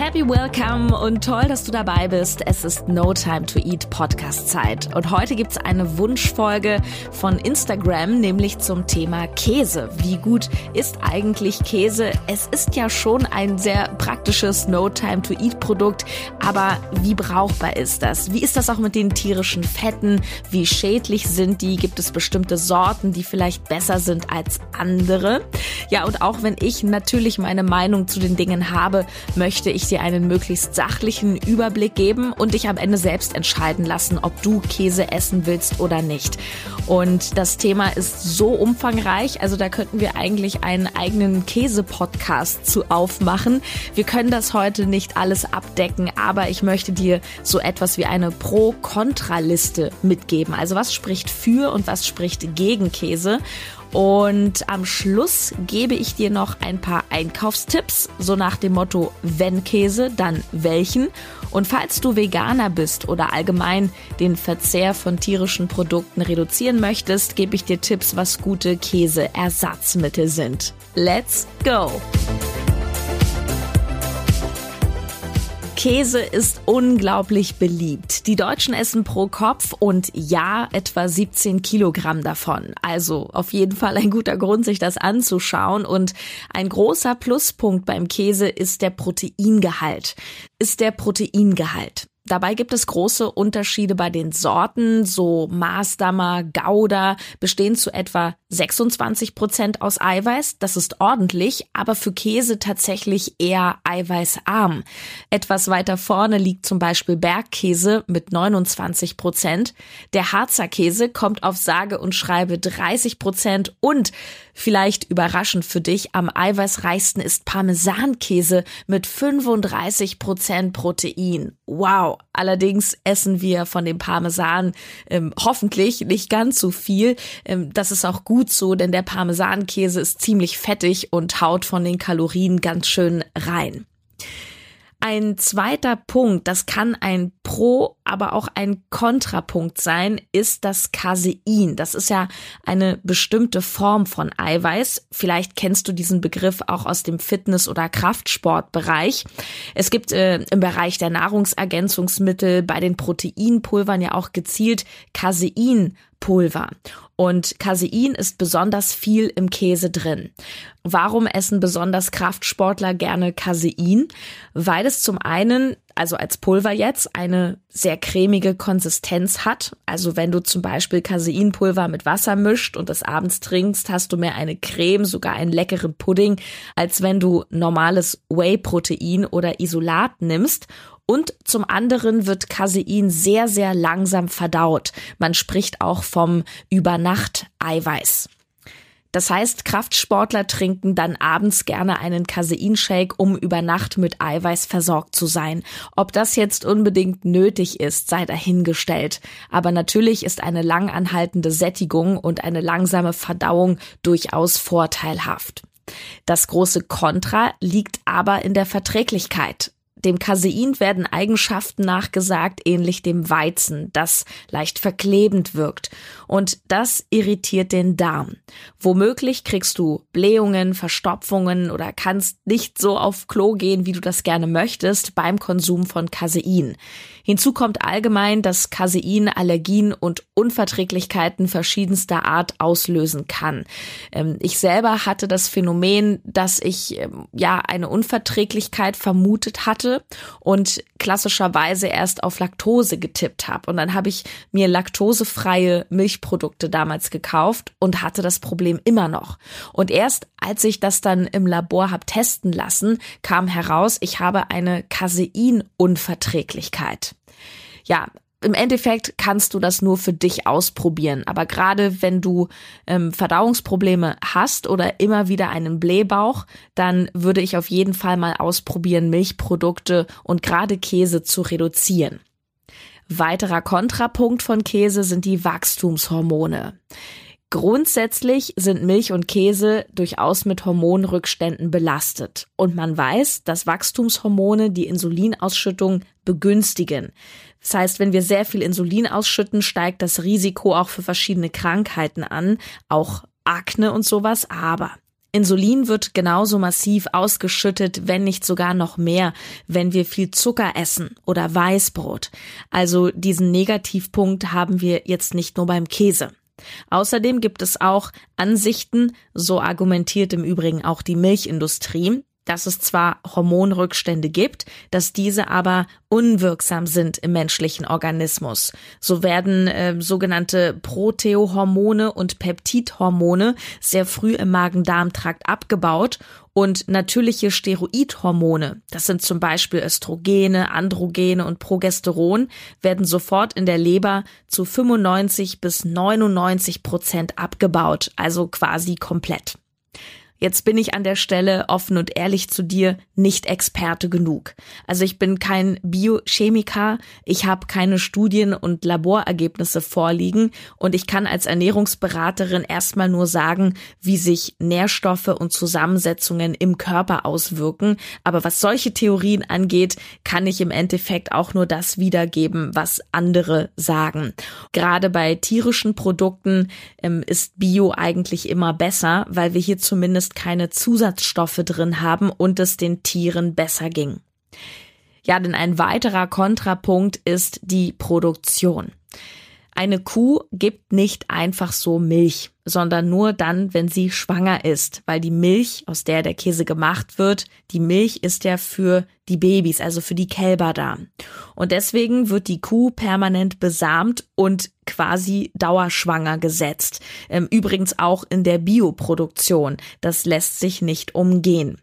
Happy Welcome und toll, dass du dabei bist. Es ist No Time to Eat Podcast Zeit. Und heute gibt's eine Wunschfolge von Instagram, nämlich zum Thema Käse. Wie gut ist eigentlich Käse? Es ist ja schon ein sehr praktisches No Time to Eat Produkt, aber wie brauchbar ist das? Wie ist das auch mit den tierischen Fetten? Wie schädlich sind die? Gibt es bestimmte Sorten, die vielleicht besser sind als andere? Ja, und auch wenn ich natürlich meine Meinung zu den Dingen habe, möchte ich dir einen möglichst sachlichen Überblick geben und dich am Ende selbst entscheiden lassen, ob du Käse essen willst oder nicht. Und das Thema ist so umfangreich, also da könnten wir eigentlich einen eigenen Käse-Podcast zu aufmachen. Wir können das heute nicht alles abdecken, aber ich möchte dir so etwas wie eine Pro-Kontra-Liste mitgeben. Also was spricht für und was spricht gegen Käse? Und am Schluss gebe ich dir noch ein paar Einkaufstipps, so nach dem Motto, wenn Käse, dann welchen. Und falls du Veganer bist oder allgemein den Verzehr von tierischen Produkten reduzieren möchtest, gebe ich dir Tipps, was gute Käseersatzmittel sind. Let's go! Käse ist unglaublich beliebt. Die Deutschen essen pro Kopf und ja, etwa 17 Kilogramm davon. Also auf jeden Fall ein guter Grund, sich das anzuschauen. Und ein großer Pluspunkt beim Käse ist der Proteingehalt. Ist der Proteingehalt. Dabei gibt es große Unterschiede bei den Sorten. So Maßdammer, Gouda bestehen zu etwa 26 Prozent aus Eiweiß. Das ist ordentlich, aber für Käse tatsächlich eher eiweißarm. Etwas weiter vorne liegt zum Beispiel Bergkäse mit 29 Prozent. Der Harzer Käse kommt auf sage und schreibe 30 Prozent und Vielleicht überraschend für dich, am eiweißreichsten ist Parmesankäse mit 35 Prozent Protein. Wow! Allerdings essen wir von dem Parmesan ähm, hoffentlich nicht ganz so viel. Ähm, das ist auch gut so, denn der Parmesankäse ist ziemlich fettig und haut von den Kalorien ganz schön rein. Ein zweiter Punkt, das kann ein Pro, aber auch ein Kontrapunkt sein, ist das Casein. Das ist ja eine bestimmte Form von Eiweiß. Vielleicht kennst du diesen Begriff auch aus dem Fitness- oder Kraftsportbereich. Es gibt äh, im Bereich der Nahrungsergänzungsmittel bei den Proteinpulvern ja auch gezielt Caseinpulver. Und Casein ist besonders viel im Käse drin. Warum essen besonders Kraftsportler gerne Casein? Weil es zum einen, also als Pulver jetzt, eine sehr cremige Konsistenz hat. Also wenn du zum Beispiel Caseinpulver mit Wasser mischt und es abends trinkst, hast du mehr eine Creme, sogar einen leckeren Pudding, als wenn du normales Whey-Protein oder Isolat nimmst. Und zum anderen wird Casein sehr, sehr langsam verdaut. Man spricht auch vom Übernacht-Eiweiß. Das heißt, Kraftsportler trinken dann abends gerne einen Caseinshake, um über Nacht mit Eiweiß versorgt zu sein. Ob das jetzt unbedingt nötig ist, sei dahingestellt. Aber natürlich ist eine langanhaltende Sättigung und eine langsame Verdauung durchaus vorteilhaft. Das große Kontra liegt aber in der Verträglichkeit. Dem Casein werden Eigenschaften nachgesagt, ähnlich dem Weizen, das leicht verklebend wirkt. Und das irritiert den Darm. Womöglich kriegst du Blähungen, Verstopfungen oder kannst nicht so auf Klo gehen, wie du das gerne möchtest, beim Konsum von Casein. Hinzu kommt allgemein, dass Casein Allergien und Unverträglichkeiten verschiedenster Art auslösen kann. Ähm, ich selber hatte das Phänomen, dass ich ähm, ja eine Unverträglichkeit vermutet hatte und klassischerweise erst auf Laktose getippt habe. Und dann habe ich mir laktosefreie Milchprodukte damals gekauft und hatte das Problem immer noch. Und erst als ich das dann im Labor habe testen lassen, kam heraus, ich habe eine Caseinunverträglichkeit ja, im Endeffekt kannst du das nur für dich ausprobieren. Aber gerade wenn du ähm, Verdauungsprobleme hast oder immer wieder einen Blähbauch, dann würde ich auf jeden Fall mal ausprobieren, Milchprodukte und gerade Käse zu reduzieren. Weiterer Kontrapunkt von Käse sind die Wachstumshormone. Grundsätzlich sind Milch und Käse durchaus mit Hormonrückständen belastet. Und man weiß, dass Wachstumshormone die Insulinausschüttung begünstigen. Das heißt, wenn wir sehr viel Insulin ausschütten, steigt das Risiko auch für verschiedene Krankheiten an, auch Akne und sowas. Aber Insulin wird genauso massiv ausgeschüttet, wenn nicht sogar noch mehr, wenn wir viel Zucker essen oder Weißbrot. Also diesen Negativpunkt haben wir jetzt nicht nur beim Käse. Außerdem gibt es auch Ansichten, so argumentiert im Übrigen auch die Milchindustrie, dass es zwar Hormonrückstände gibt, dass diese aber unwirksam sind im menschlichen Organismus. So werden äh, sogenannte Proteohormone und Peptidhormone sehr früh im Magen-Darm-Trakt abgebaut und natürliche Steroidhormone, das sind zum Beispiel Östrogene, Androgene und Progesteron, werden sofort in der Leber zu 95 bis 99 Prozent abgebaut, also quasi komplett. Jetzt bin ich an der Stelle offen und ehrlich zu dir nicht Experte genug. Also ich bin kein Biochemiker, ich habe keine Studien und Laborergebnisse vorliegen und ich kann als Ernährungsberaterin erstmal nur sagen, wie sich Nährstoffe und Zusammensetzungen im Körper auswirken. Aber was solche Theorien angeht, kann ich im Endeffekt auch nur das wiedergeben, was andere sagen. Gerade bei tierischen Produkten ähm, ist Bio eigentlich immer besser, weil wir hier zumindest zumindest keine Zusatzstoffe drin haben und es den Tieren besser ging. Ja, denn ein weiterer Kontrapunkt ist die Produktion. Eine Kuh gibt nicht einfach so Milch, sondern nur dann, wenn sie schwanger ist, weil die Milch, aus der der Käse gemacht wird, die Milch ist ja für die Babys, also für die Kälber da. Und deswegen wird die Kuh permanent besamt und quasi dauerschwanger gesetzt. Ähm, übrigens auch in der Bioproduktion. Das lässt sich nicht umgehen.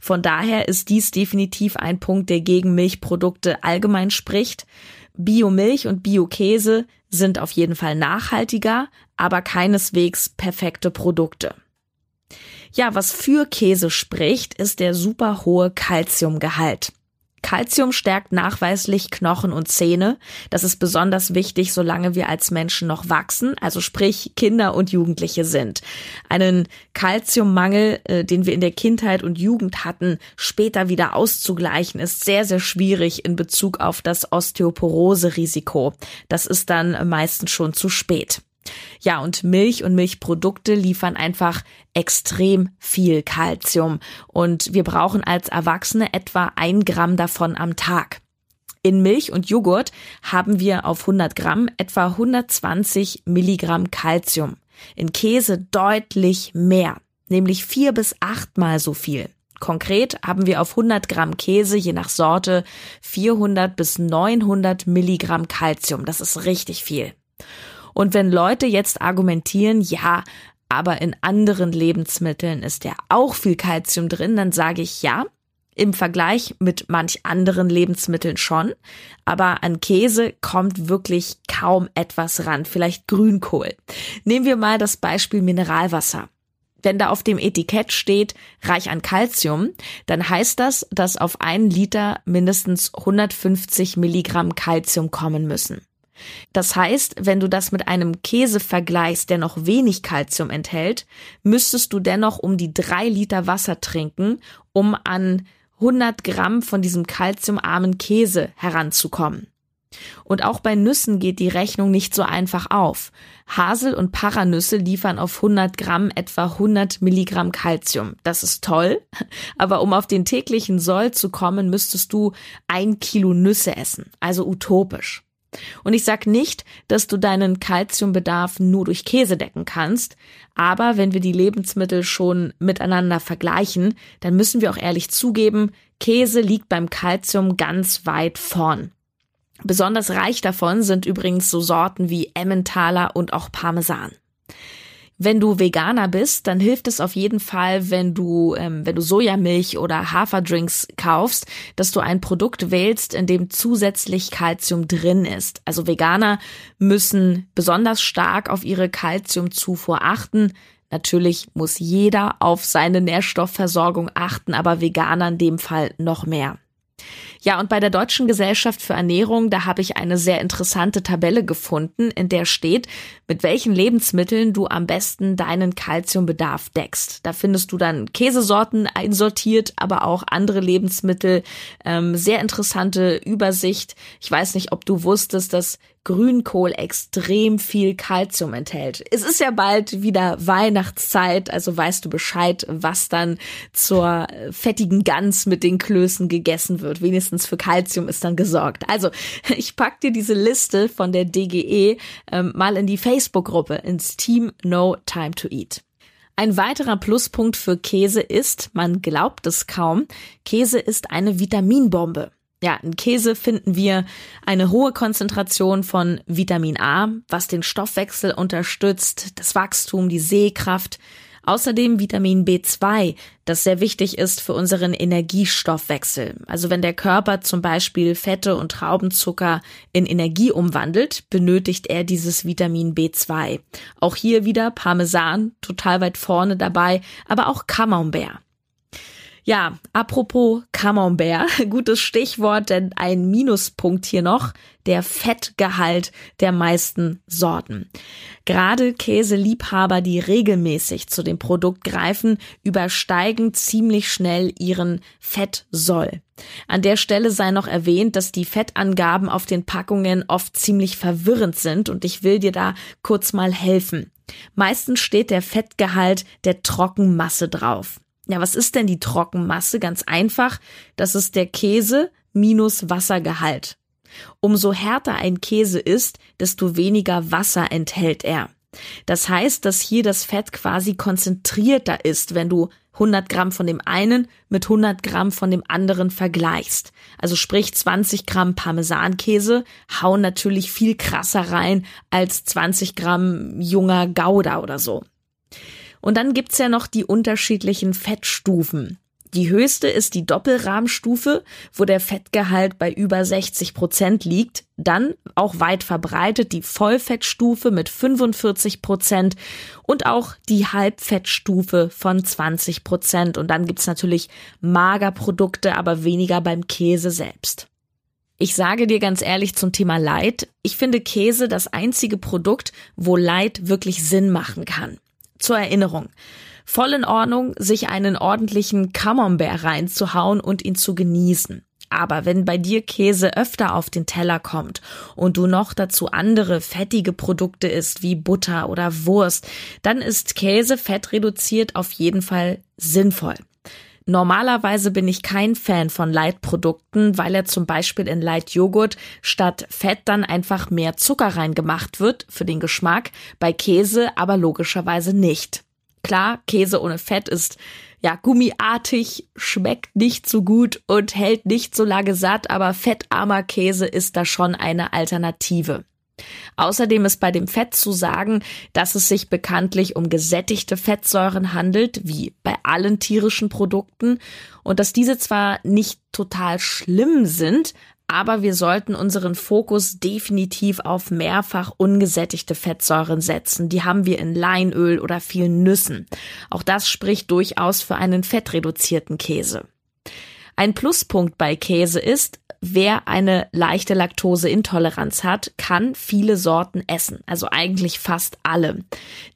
Von daher ist dies definitiv ein Punkt, der gegen Milchprodukte allgemein spricht. Biomilch und Biokäse sind auf jeden Fall nachhaltiger, aber keineswegs perfekte Produkte. Ja, was für Käse spricht, ist der super hohe Kalziumgehalt. Calcium stärkt nachweislich Knochen und Zähne. Das ist besonders wichtig, solange wir als Menschen noch wachsen, also sprich Kinder und Jugendliche sind. Einen Calciummangel, äh, den wir in der Kindheit und Jugend hatten, später wieder auszugleichen, ist sehr, sehr schwierig in Bezug auf das Osteoporose-Risiko. Das ist dann meistens schon zu spät. Ja, und Milch und Milchprodukte liefern einfach extrem viel Kalzium und wir brauchen als Erwachsene etwa ein Gramm davon am Tag. In Milch und Joghurt haben wir auf 100 Gramm etwa 120 Milligramm Kalzium. In Käse deutlich mehr, nämlich vier bis achtmal so viel. Konkret haben wir auf 100 Gramm Käse je nach Sorte 400 bis 900 Milligramm Kalzium. Das ist richtig viel. Und wenn Leute jetzt argumentieren, ja, aber in anderen Lebensmitteln ist ja auch viel Kalzium drin, dann sage ich ja, im Vergleich mit manch anderen Lebensmitteln schon, aber an Käse kommt wirklich kaum etwas ran, vielleicht Grünkohl. Nehmen wir mal das Beispiel Mineralwasser. Wenn da auf dem Etikett steht, reich an Kalzium, dann heißt das, dass auf einen Liter mindestens 150 Milligramm Kalzium kommen müssen. Das heißt, wenn du das mit einem Käse vergleichst, der noch wenig Kalzium enthält, müsstest du dennoch um die drei Liter Wasser trinken, um an 100 Gramm von diesem kalziumarmen Käse heranzukommen. Und auch bei Nüssen geht die Rechnung nicht so einfach auf. Hasel- und Paranüsse liefern auf 100 Gramm etwa 100 Milligramm Kalzium. Das ist toll, aber um auf den täglichen Soll zu kommen, müsstest du ein Kilo Nüsse essen, also utopisch. Und ich sag nicht, dass du deinen Kalziumbedarf nur durch Käse decken kannst, aber wenn wir die Lebensmittel schon miteinander vergleichen, dann müssen wir auch ehrlich zugeben, Käse liegt beim Kalzium ganz weit vorn. Besonders reich davon sind übrigens so Sorten wie Emmentaler und auch Parmesan. Wenn du Veganer bist, dann hilft es auf jeden Fall, wenn du, ähm, wenn du Sojamilch oder Haferdrinks kaufst, dass du ein Produkt wählst, in dem zusätzlich Kalzium drin ist. Also Veganer müssen besonders stark auf ihre Kalziumzufuhr achten. Natürlich muss jeder auf seine Nährstoffversorgung achten, aber Veganer in dem Fall noch mehr. Ja, und bei der Deutschen Gesellschaft für Ernährung, da habe ich eine sehr interessante Tabelle gefunden, in der steht, mit welchen Lebensmitteln du am besten deinen Kalziumbedarf deckst. Da findest du dann Käsesorten einsortiert, aber auch andere Lebensmittel. Ähm, sehr interessante Übersicht. Ich weiß nicht, ob du wusstest, dass Grünkohl extrem viel Kalzium enthält. Es ist ja bald wieder Weihnachtszeit, also weißt du Bescheid, was dann zur fettigen Gans mit den Klößen gegessen wird. Wenigstens für Kalzium ist dann gesorgt. Also ich pack dir diese Liste von der DGE ähm, mal in die Facebook-Gruppe ins Team No Time to Eat. Ein weiterer Pluspunkt für Käse ist, man glaubt es kaum, Käse ist eine Vitaminbombe. Ja, in Käse finden wir eine hohe Konzentration von Vitamin A, was den Stoffwechsel unterstützt, das Wachstum, die Sehkraft. Außerdem Vitamin B2, das sehr wichtig ist für unseren Energiestoffwechsel. Also wenn der Körper zum Beispiel Fette und Traubenzucker in Energie umwandelt, benötigt er dieses Vitamin B2. Auch hier wieder Parmesan, total weit vorne dabei, aber auch Camembert. Ja, apropos Camembert, gutes Stichwort, denn ein Minuspunkt hier noch, der Fettgehalt der meisten Sorten. Gerade Käseliebhaber, die regelmäßig zu dem Produkt greifen, übersteigen ziemlich schnell ihren Fettsoll. An der Stelle sei noch erwähnt, dass die Fettangaben auf den Packungen oft ziemlich verwirrend sind und ich will dir da kurz mal helfen. Meistens steht der Fettgehalt der Trockenmasse drauf. Ja, was ist denn die Trockenmasse? Ganz einfach, das ist der Käse minus Wassergehalt. Umso härter ein Käse ist, desto weniger Wasser enthält er. Das heißt, dass hier das Fett quasi konzentrierter ist, wenn du 100 Gramm von dem einen mit 100 Gramm von dem anderen vergleichst. Also sprich 20 Gramm Parmesankäse hauen natürlich viel krasser rein als 20 Gramm junger Gouda oder so. Und dann gibt's ja noch die unterschiedlichen Fettstufen. Die höchste ist die Doppelrahmstufe, wo der Fettgehalt bei über 60 Prozent liegt. Dann auch weit verbreitet die Vollfettstufe mit 45 Prozent und auch die Halbfettstufe von 20 Prozent. Und dann gibt's natürlich Magerprodukte, aber weniger beim Käse selbst. Ich sage dir ganz ehrlich zum Thema Leid, ich finde Käse das einzige Produkt, wo Leid wirklich Sinn machen kann. Zur Erinnerung. Voll in Ordnung, sich einen ordentlichen Camembert reinzuhauen und ihn zu genießen. Aber wenn bei dir Käse öfter auf den Teller kommt und du noch dazu andere fettige Produkte isst, wie Butter oder Wurst, dann ist Käse fettreduziert auf jeden Fall sinnvoll. Normalerweise bin ich kein Fan von Leitprodukten, weil er zum Beispiel in Leitjoghurt statt Fett dann einfach mehr Zucker reingemacht wird für den Geschmack, bei Käse aber logischerweise nicht. Klar, Käse ohne Fett ist ja gummiartig, schmeckt nicht so gut und hält nicht so lange satt, aber fettarmer Käse ist da schon eine Alternative. Außerdem ist bei dem Fett zu sagen, dass es sich bekanntlich um gesättigte Fettsäuren handelt, wie bei allen tierischen Produkten, und dass diese zwar nicht total schlimm sind, aber wir sollten unseren Fokus definitiv auf mehrfach ungesättigte Fettsäuren setzen. Die haben wir in Leinöl oder vielen Nüssen. Auch das spricht durchaus für einen fettreduzierten Käse. Ein Pluspunkt bei Käse ist, wer eine leichte Laktoseintoleranz hat, kann viele Sorten essen, also eigentlich fast alle.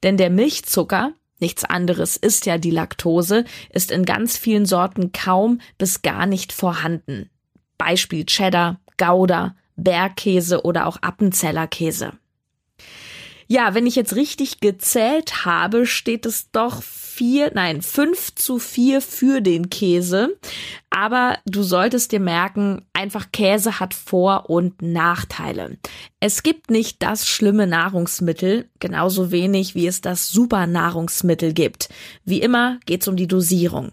Denn der Milchzucker, nichts anderes ist ja die Laktose, ist in ganz vielen Sorten kaum bis gar nicht vorhanden. Beispiel Cheddar, Gouda, Bergkäse oder auch Appenzellerkäse. Ja, wenn ich jetzt richtig gezählt habe, steht es doch vier, nein, fünf zu vier für den Käse. Aber du solltest dir merken, einfach Käse hat Vor- und Nachteile. Es gibt nicht das schlimme Nahrungsmittel, genauso wenig wie es das Supernahrungsmittel gibt. Wie immer geht's um die Dosierung.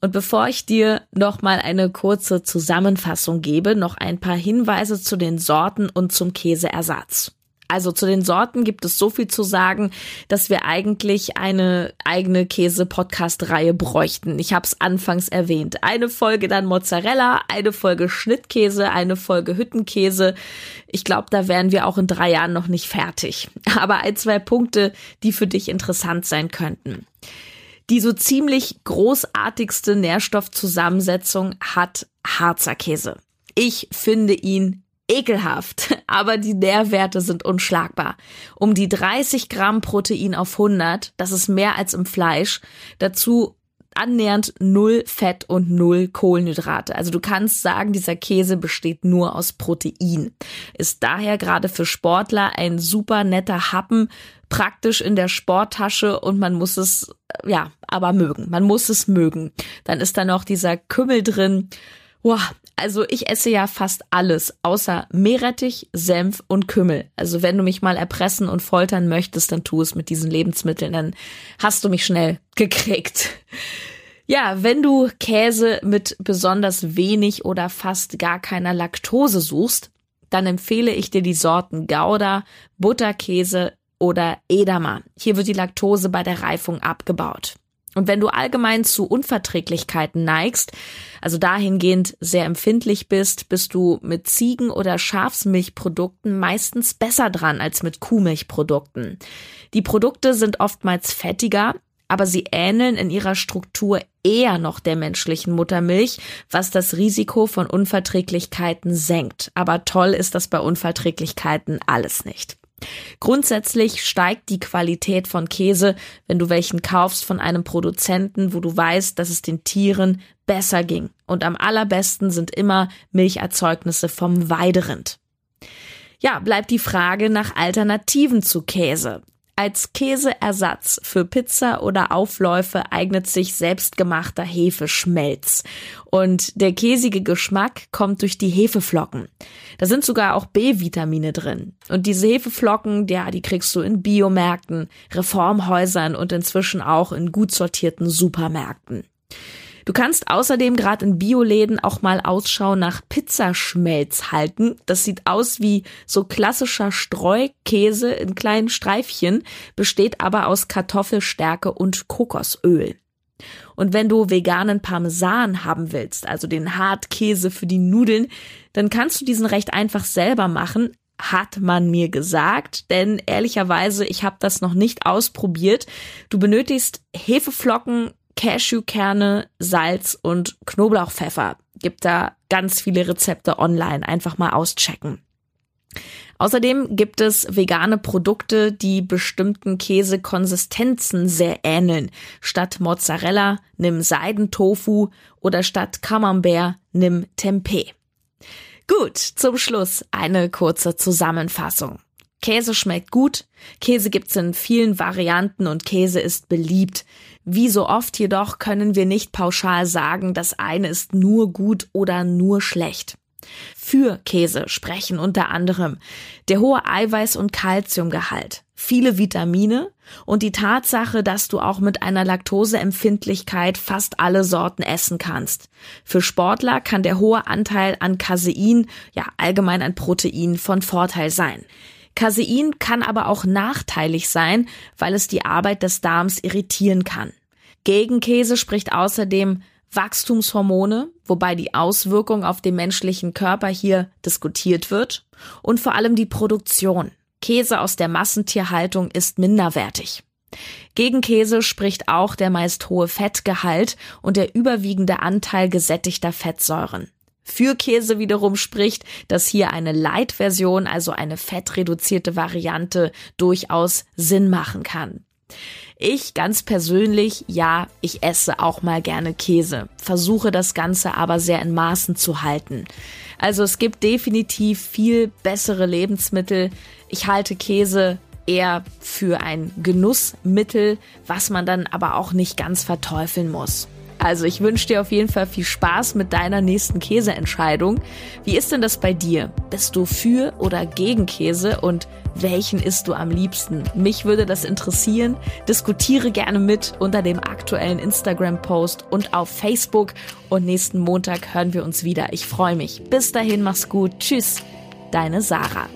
Und bevor ich dir noch mal eine kurze Zusammenfassung gebe, noch ein paar Hinweise zu den Sorten und zum Käseersatz. Also zu den Sorten gibt es so viel zu sagen, dass wir eigentlich eine eigene Käse-Podcast-Reihe bräuchten. Ich habe es anfangs erwähnt. Eine Folge dann Mozzarella, eine Folge Schnittkäse, eine Folge Hüttenkäse. Ich glaube, da wären wir auch in drei Jahren noch nicht fertig. Aber ein, zwei Punkte, die für dich interessant sein könnten. Die so ziemlich großartigste Nährstoffzusammensetzung hat Harzer Käse. Ich finde ihn ekelhaft, aber die Nährwerte sind unschlagbar. Um die 30 Gramm Protein auf 100, das ist mehr als im Fleisch. Dazu annähernd null Fett und null Kohlenhydrate. Also du kannst sagen, dieser Käse besteht nur aus Protein. Ist daher gerade für Sportler ein super netter Happen, praktisch in der Sporttasche und man muss es, ja, aber mögen. Man muss es mögen. Dann ist da noch dieser Kümmel drin. Boah, also ich esse ja fast alles, außer Meerrettich, Senf und Kümmel. Also wenn du mich mal erpressen und foltern möchtest, dann tu es mit diesen Lebensmitteln, dann hast du mich schnell gekriegt. Ja, wenn du Käse mit besonders wenig oder fast gar keiner Laktose suchst, dann empfehle ich dir die Sorten Gouda, Butterkäse oder Edamer. Hier wird die Laktose bei der Reifung abgebaut. Und wenn du allgemein zu Unverträglichkeiten neigst, also dahingehend sehr empfindlich bist, bist du mit Ziegen- oder Schafsmilchprodukten meistens besser dran als mit Kuhmilchprodukten. Die Produkte sind oftmals fettiger, aber sie ähneln in ihrer Struktur eher noch der menschlichen Muttermilch, was das Risiko von Unverträglichkeiten senkt. Aber toll ist das bei Unverträglichkeiten alles nicht. Grundsätzlich steigt die Qualität von Käse, wenn du welchen kaufst von einem Produzenten, wo du weißt, dass es den Tieren besser ging. Und am allerbesten sind immer Milcherzeugnisse vom Weiderind. Ja, bleibt die Frage nach Alternativen zu Käse. Als Käseersatz für Pizza oder Aufläufe eignet sich selbstgemachter Hefeschmelz. Und der käsige Geschmack kommt durch die Hefeflocken. Da sind sogar auch B-Vitamine drin. Und diese Hefeflocken, ja, die kriegst du in Biomärkten, Reformhäusern und inzwischen auch in gut sortierten Supermärkten. Du kannst außerdem gerade in Bioläden auch mal Ausschau nach Pizzaschmelz halten. Das sieht aus wie so klassischer Streukäse in kleinen Streifchen, besteht aber aus Kartoffelstärke und Kokosöl. Und wenn du veganen Parmesan haben willst, also den Hartkäse für die Nudeln, dann kannst du diesen recht einfach selber machen, hat man mir gesagt, denn ehrlicherweise, ich habe das noch nicht ausprobiert. Du benötigst Hefeflocken, Cashewkerne, Salz und Knoblauchpfeffer. Gibt da ganz viele Rezepte online, einfach mal auschecken. Außerdem gibt es vegane Produkte, die bestimmten Käsekonsistenzen sehr ähneln. Statt Mozzarella nimm Seidentofu oder statt Camembert nimm Tempeh. Gut, zum Schluss eine kurze Zusammenfassung. Käse schmeckt gut, Käse gibt's in vielen Varianten und Käse ist beliebt. Wie so oft jedoch können wir nicht pauschal sagen, das eine ist nur gut oder nur schlecht. Für Käse sprechen unter anderem der hohe Eiweiß- und Kalziumgehalt, viele Vitamine und die Tatsache, dass du auch mit einer Laktoseempfindlichkeit fast alle Sorten essen kannst. Für Sportler kann der hohe Anteil an Casein, ja allgemein an Protein, von Vorteil sein. Casein kann aber auch nachteilig sein, weil es die Arbeit des Darms irritieren kann. Gegen Käse spricht außerdem Wachstumshormone, wobei die Auswirkung auf den menschlichen Körper hier diskutiert wird, und vor allem die Produktion. Käse aus der Massentierhaltung ist minderwertig. Gegen Käse spricht auch der meist hohe Fettgehalt und der überwiegende Anteil gesättigter Fettsäuren. Für Käse wiederum spricht, dass hier eine Light-Version, also eine fettreduzierte Variante, durchaus Sinn machen kann. Ich ganz persönlich, ja, ich esse auch mal gerne Käse, versuche das Ganze aber sehr in Maßen zu halten. Also es gibt definitiv viel bessere Lebensmittel. Ich halte Käse eher für ein Genussmittel, was man dann aber auch nicht ganz verteufeln muss. Also ich wünsche dir auf jeden Fall viel Spaß mit deiner nächsten Käseentscheidung. Wie ist denn das bei dir? Bist du für oder gegen Käse und welchen isst du am liebsten? Mich würde das interessieren. Diskutiere gerne mit unter dem aktuellen Instagram-Post und auf Facebook. Und nächsten Montag hören wir uns wieder. Ich freue mich. Bis dahin, mach's gut. Tschüss, deine Sarah.